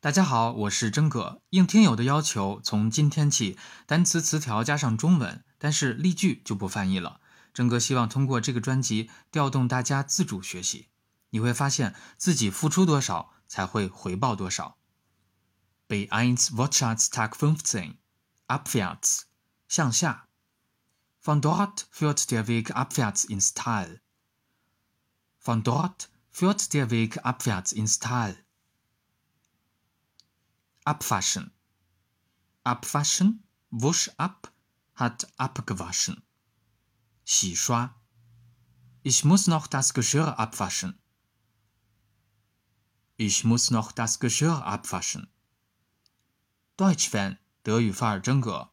大家好，我是真哥。应听友的要求，从今天起，单词词条加上中文，但是例句就不翻译了。真哥希望通过这个专辑调动大家自主学习，你会发现自己付出多少，才会回报多少。Beins Wirtschaftstag fünfzehn abwärts 向下，Von dort führt der Weg abwärts ins Tal. Von dort führt der Weg abwärts ins Tal. Abwaschen. Abwaschen, wusch ab, hat abgewaschen. 洗刷。Ich muss noch das Geschirr abwaschen. Ich muss noch das Geschirr abwaschen. Deutsch Fan 德语范儿真格。